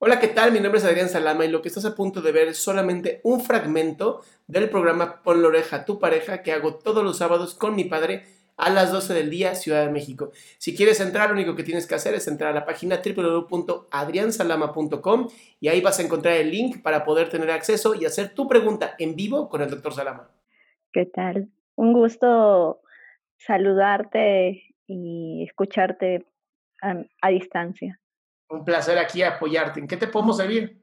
Hola, ¿qué tal? Mi nombre es Adrián Salama y lo que estás a punto de ver es solamente un fragmento del programa Pon la oreja a tu pareja que hago todos los sábados con mi padre a las 12 del día, Ciudad de México. Si quieres entrar, lo único que tienes que hacer es entrar a la página www.adriansalama.com y ahí vas a encontrar el link para poder tener acceso y hacer tu pregunta en vivo con el doctor Salama. ¿Qué tal? Un gusto saludarte y escucharte a, a distancia. Un placer aquí apoyarte. ¿En qué te podemos servir?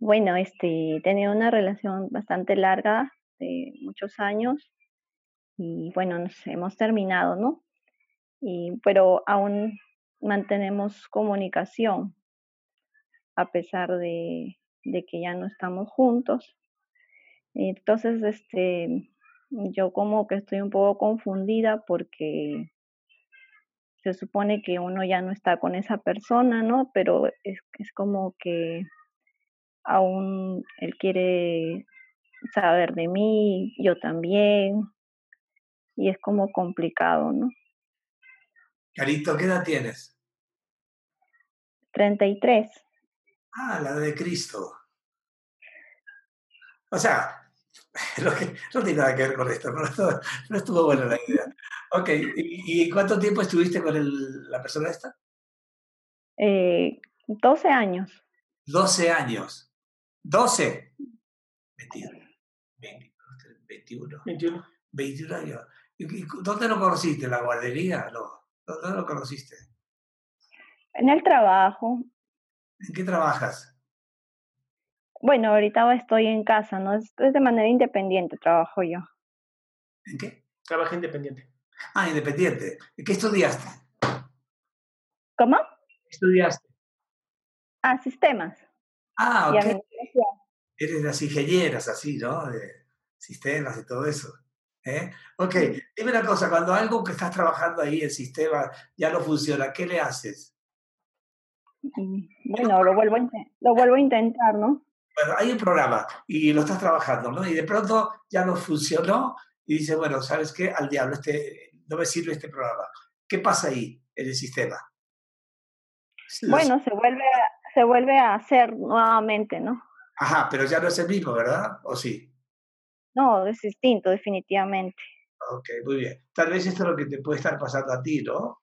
Bueno, este, he tenido una relación bastante larga de muchos años y bueno, nos hemos terminado, ¿no? Y, pero aún mantenemos comunicación a pesar de, de que ya no estamos juntos. Entonces, este, yo como que estoy un poco confundida porque se supone que uno ya no está con esa persona, ¿no? Pero es, es como que aún él quiere saber de mí, yo también, y es como complicado, ¿no? Carito, ¿qué edad tienes? 33. Ah, la de Cristo. O sea, lo que, no tiene nada que ver con esto, pero no estuvo buena la idea. Ok, ¿y, y cuánto tiempo estuviste con el, la persona esta? Eh, 12 años. 12 años. 12. 21. 21. 21. 21 años. ¿Y, y dónde lo conociste? ¿En la guardería? No. ¿Dónde lo conociste? En el trabajo. ¿En qué trabajas? Bueno, ahorita estoy en casa, ¿no? Es, de manera independiente, trabajo yo. ¿En qué? Trabaja independiente. Ah, independiente. ¿Qué estudiaste? ¿Cómo? ¿Qué estudiaste? Ah, sistemas. Ah, ok. Eres de las ingenieras, así, ¿no? De sistemas y todo eso. ¿eh? Ok, dime una cosa, cuando algo que estás trabajando ahí, el sistema, ya no funciona, ¿qué le haces? Mm, Bueno, lo vuelvo, a lo vuelvo a intentar, ¿no? Bueno, hay un programa y lo estás trabajando, ¿no? Y de pronto ya no funcionó y dices, bueno, ¿sabes qué? Al diablo, este, no me sirve este programa. ¿Qué pasa ahí en el sistema? Los- Bueno, se vuelve, a- se vuelve a hacer nuevamente, ¿no? Ajá, pero ya no es el mismo, ¿verdad? ¿O sí? No, es distinto, definitivamente. Ok, muy bien. Tal vez esto es lo que te puede estar pasando a ti, ¿no?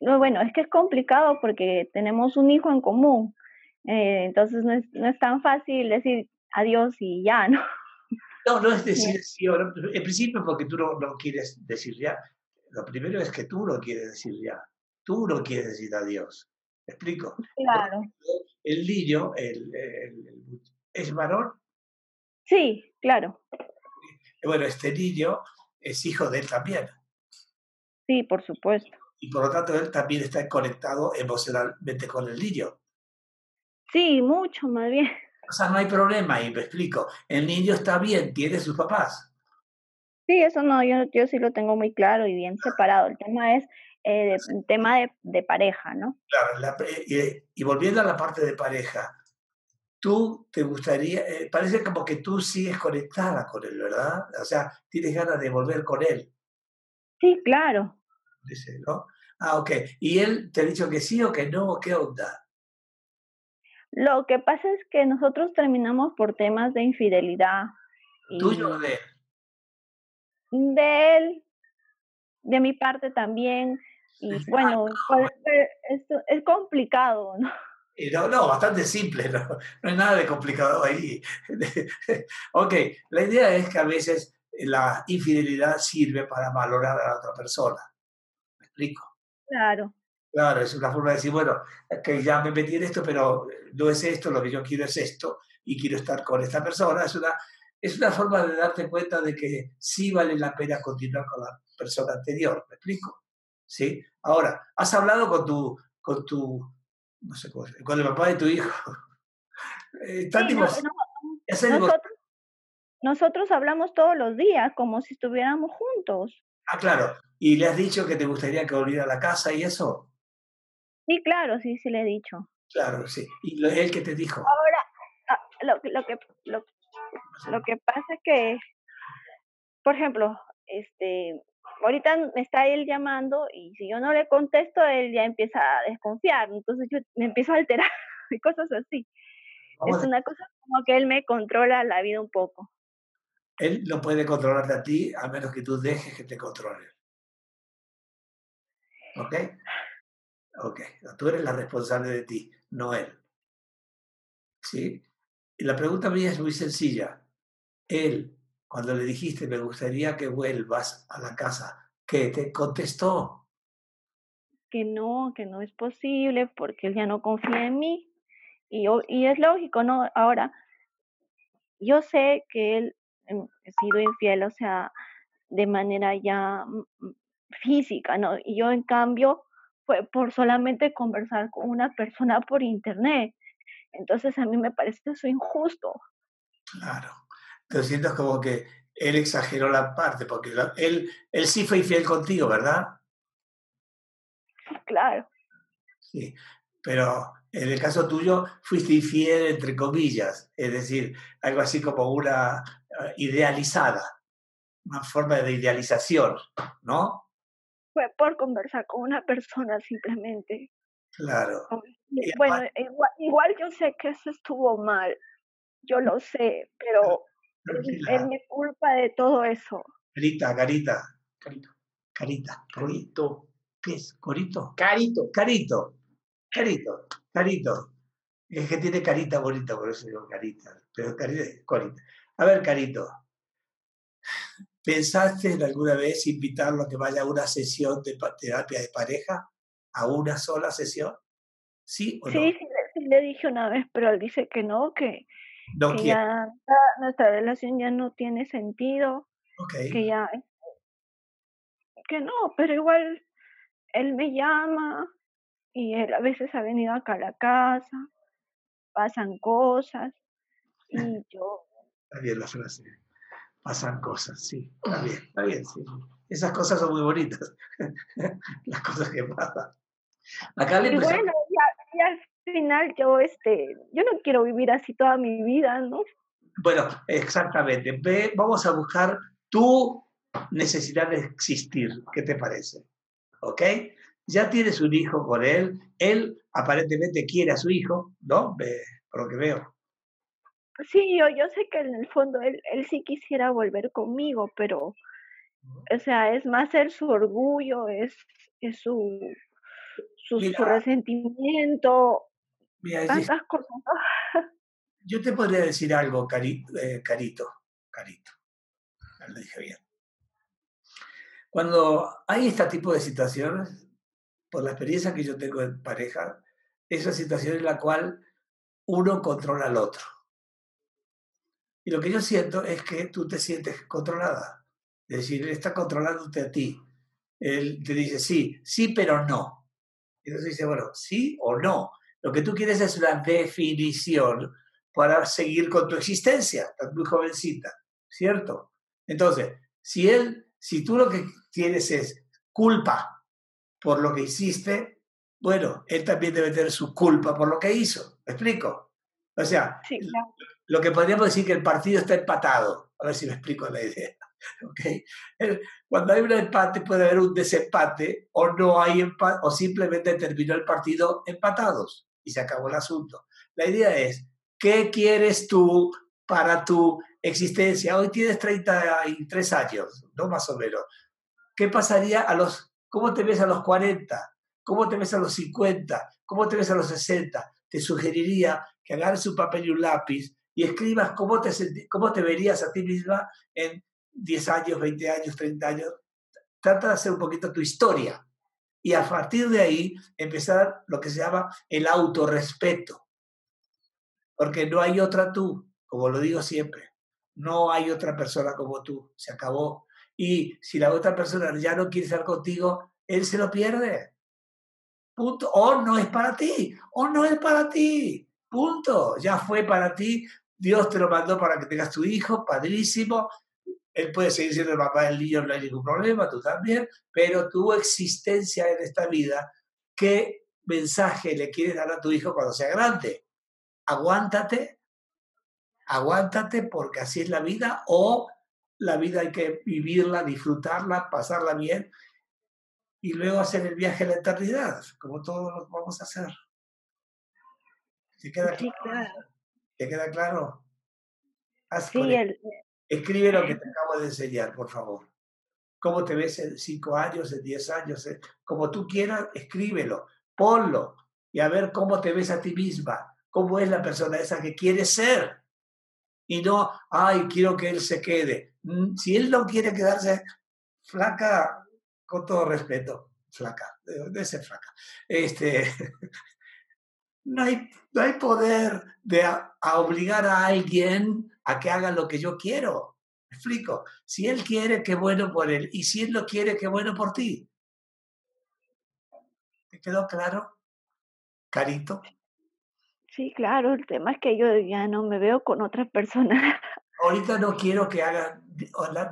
No, bueno, es que es complicado porque tenemos un hijo en común. eh, entonces no es, no es tan fácil decir adiós y ya, ¿no? No, no es decir sí o no. En principio porque tú no, no quieres decir ya. Lo primero es que tú no quieres decir ya. Tú no quieres decir adiós. ¿Me explico? Claro. El niño, el, el- el- es varón. Sí, claro. Bueno, este niño es hijo de él también. Sí, por supuesto. Y por lo tanto él también está conectado emocionalmente con el niño. Sí, mucho más bien. O sea, no hay problema ahí, me explico. El niño está bien, tiene sus papás. Sí, eso no, yo, yo sí lo tengo muy claro y bien separado. El tema es eh, de- el tema de, de pareja, ¿no? Claro, la- y, y volviendo a la parte de pareja, tú te gustaría, eh, parece como que tú sigues conectada con él, ¿verdad? O sea, tienes ganas de volver con él, Sí, claro. dice, ¿no? Ah, ok. ¿Y él te ha dicho que sí o que no? ¿Qué onda? Lo que pasa es que nosotros terminamos por temas de infidelidad. ¿Tuyo o de él? de él, de mi parte también. Y bueno, ser- esto es complicado, ¿no? No, no, bastante simple, no, no hay nada de complicado ahí. ok, la idea es que a veces la infidelidad sirve para valorar a la otra persona. ¿Me explico? Claro. Claro, es una forma de decir, bueno, que ya me metí en esto, pero no es esto, lo que yo quiero es esto, y quiero estar con esta persona. Es una, es una forma de darte cuenta de que sí vale la pena continuar con la persona anterior, ¿me explico? ¿Sí? Ahora, has hablado con tu, con tu, no sé cómo, con el papá de tu hijo. Eh, ¿están Sí, no- no- nosotros hablamos todos los días como si estuviéramos juntos. Ah, claro. ¿Y le has dicho que te gustaría que volviera a la casa y eso? Sí, claro, sí, sí le he dicho. Claro, sí. ¿Y lo- él que te dijo? Ahora, ah, lo, que- lo, que, lo, lo que pasa es que, por ejemplo, este, ahorita me está él llamando y si yo no le contesto, él ya empieza a desconfiar, entonces yo me empiezo a alterar y cosas así. es una cosa como que él me controla la vida un poco. Él no puede controlarte a ti a menos que tú dejes que te controle. ¿Ok? Ok. Tú eres la responsable de ti, no él. ¿Sí? Y la pregunta mía es muy sencilla. Él, cuando le dijiste, me gustaría que vuelvas a la casa, ¿qué te contestó? Que no, que no es posible porque él ya no confía en mí. Y, y es lógico, ¿no? Ahora, yo sé que él Em, he sido infiel, o sea, de manera ya mm, mm, física, ¿no? Y yo en cambio por solamente conversar con una persona por internet. Entonces a mí me parece eso injusto. Claro. Te sientes como que él exageró la parte, porque él, él sí fue infiel contigo, ¿verdad? Claro. Sí, pero en el caso tuyo fuiste infiel entre comillas, es decir, algo así como una eh, idealizada, una forma de idealización, ¿no? Fue por conversar con una persona simplemente. Claro. Bueno, igual, yo sé que eso estuvo mal, yo lo sé, pero es mi culpa de todo eso. Carita, carita, carito, carita, carito. ¿Qué es? ¿Corito? Carito. Carito, carito, carito. Es que tiene carita bonita, por eso digo carita. Pero carita, corita. A ver, Carito, ¿pensaste en alguna vez invitarlo a que vaya a una sesión de terapia de pareja? ¿A una sola sesión? ¿Sí o no? Sí, sí, le dije una vez, pero él dice que no, que, ya nuestra relación ya no tiene sentido, que ya que no, pero igual él me llama y él a veces ha venido acá a la casa, pasan cosas y yo Está bien la frase. Pasan cosas, sí. Está bien, está bien, sí. Esas cosas son muy bonitas. Las cosas que pasan. Acá y bueno, y, al final yo, este, yo no quiero vivir así toda mi vida, ¿no? Bueno, exactamente. Ve, vamos a buscar tu necesidad de existir. ¿Qué te parece? ¿Ok? Ya tienes un hijo con él. Él aparentemente quiere a su hijo, ¿no? Ve, por lo que veo. Sí, yo, yo sé que en el fondo él, él sí quisiera volver conmigo, pero, o sea, es más el su orgullo, es, es su, su, resentimiento, tantas cosas. Yo te podría decir algo, eh, Carito, Carito, lo dije bien. Cuando hay este tipo de situaciones, por la experiencia que yo tengo en pareja, es una situación en la cual uno controla al otro. Y lo que yo siento es que tú te sientes controlada. Es decir, él está controlándote a ti. Él te dice sí, sí, pero no. Entonces dice, bueno, sí o no. Lo que tú quieres es una definición para seguir con tu existencia. Estás muy jovencita, ¿cierto? Entonces, si él, si tú lo que tienes es culpa por lo que hiciste, bueno, él también debe tener su culpa por lo que hizo. ¿Me explico? O sea, lo que podríamos decir que el partido está empatado. A ver si me explico la idea. ¿Okay? Cuando hay un empate puede haber un desempate o no hay empate o simplemente terminó el partido empatados y se acabó el asunto. La idea es, ¿qué quieres tú para tu existencia? Hoy tienes 33 años, ¿no? Más o menos. ¿Qué pasaría a los, cómo te ves a los 40? ¿Cómo te ves a los 50? ¿Cómo te ves a los 60? Te sugeriría que agarres un papel y un lápiz y escribas cómo te, cómo te verías a ti misma en 10 años, 20 años, 30 años. Trata de hacer un poquito tu historia y a partir de ahí empezar lo que se llama el autorrespeto. Porque no hay otra tú, como lo digo siempre. No hay otra persona como tú. Se acabó. Y si la otra persona ya no quiere estar contigo, él se lo pierde. Punto. O no es para ti. O no es para ti. Punto. Ya fue para ti. Dios te lo mandó para que tengas tu hijo, padrísimo. Él puede seguir siendo el papá del niño, no hay ningún problema, tú también, pero tu existencia en esta vida, ¿qué mensaje le quieres dar a tu hijo cuando sea grande? Aguántate, aguántate porque así es la vida o la vida hay que vivirla, disfrutarla, pasarla bien y luego hacer el viaje a la eternidad, como todos lo vamos a hacer. ¿Te queda claro? ¿Te queda claro? Escribe lo que te acabo de enseñar, por favor. ¿Cómo te ves en cinco años, en diez años? Como tú quieras, escríbelo, ponlo y a ver cómo te ves a ti misma, cómo es la persona esa que quieres ser. Y no, ay, quiero que él se quede. Mm, si él no quiere quedarse flaca, con todo respeto, flaca, debe ser flaca. Este, no, hay, no hay poder de obligar a alguien a que haga lo que yo quiero. ¿Me explico? Si él quiere, qué bueno por él. Y si él no quiere, qué bueno por ti. ¿Te quedó claro? Carito. Sí, claro. El tema es que yo ya no me veo con otras personas. Ahorita no quiero que hagan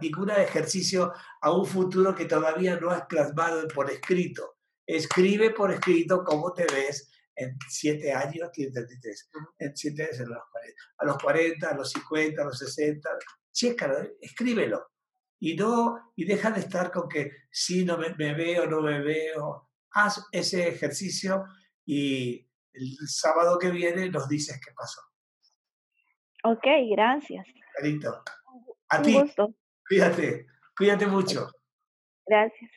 ningún ejercicio a un futuro que todavía no has plasmado por escrito. Escribe por escrito cómo te ves en siete años, en siete años, a los 40, a los 50, a los 60, chécalo, escríbelo. Y no, y deja de estar con que si no me, veo, no me veo. Haz ese ejercicio y el sábado que viene nos dices qué pasó. Ok, gracias. Carito. A ti. Cuídate, cuídate mucho. Gracias.